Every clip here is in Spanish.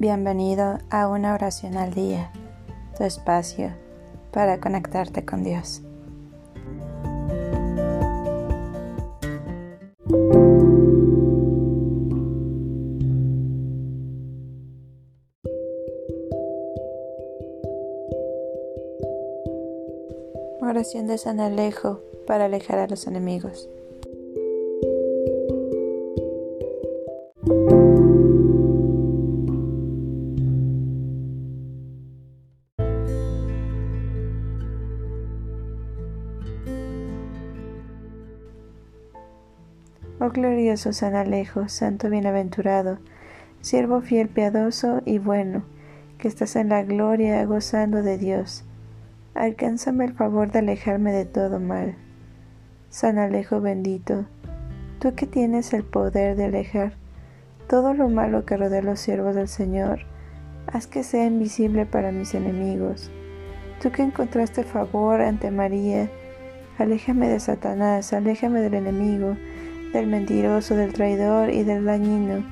Bienvenido a una oración al día, tu espacio para conectarte con Dios. Oración de San Alejo para alejar a los enemigos. Oh glorioso San Alejo, santo bienaventurado, siervo fiel, piadoso y bueno, que estás en la gloria gozando de Dios. Alcánzame el favor de alejarme de todo mal. San Alejo bendito, tú que tienes el poder de alejar todo lo malo que rodea los siervos del Señor, haz que sea invisible para mis enemigos. Tú que encontraste favor ante María, aléjame de Satanás, aléjame del enemigo, del mentiroso, del traidor y del dañino,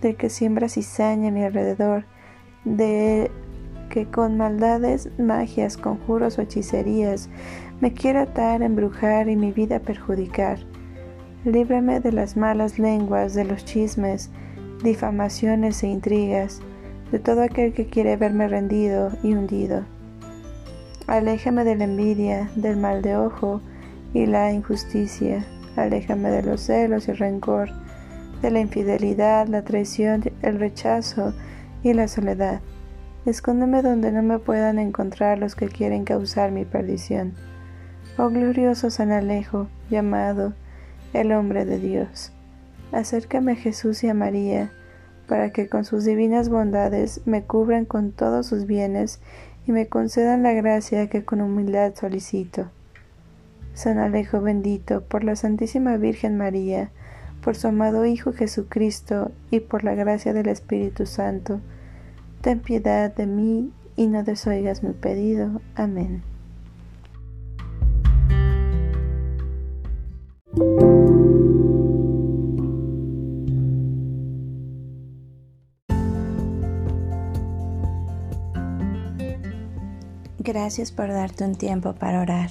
del que siembra cizaña a mi alrededor, de que con maldades, magias, conjuros o hechicerías me quiera atar, embrujar y mi vida perjudicar. Líbrame de las malas lenguas, de los chismes, difamaciones e intrigas, de todo aquel que quiere verme rendido y hundido. Aléjame de la envidia, del mal de ojo y la injusticia Aléjame de los celos y rencor, de la infidelidad, la traición, el rechazo y la soledad. Escóndeme donde no me puedan encontrar los que quieren causar mi perdición. Oh glorioso San Alejo, llamado el hombre de Dios, acércame a Jesús y a María, para que con sus divinas bondades me cubran con todos sus bienes y me concedan la gracia que con humildad solicito. San Alejo bendito, por la Santísima Virgen María, por su amado Hijo Jesucristo y por la gracia del Espíritu Santo, ten piedad de mí y no desoigas mi pedido. Amén. Gracias por darte un tiempo para orar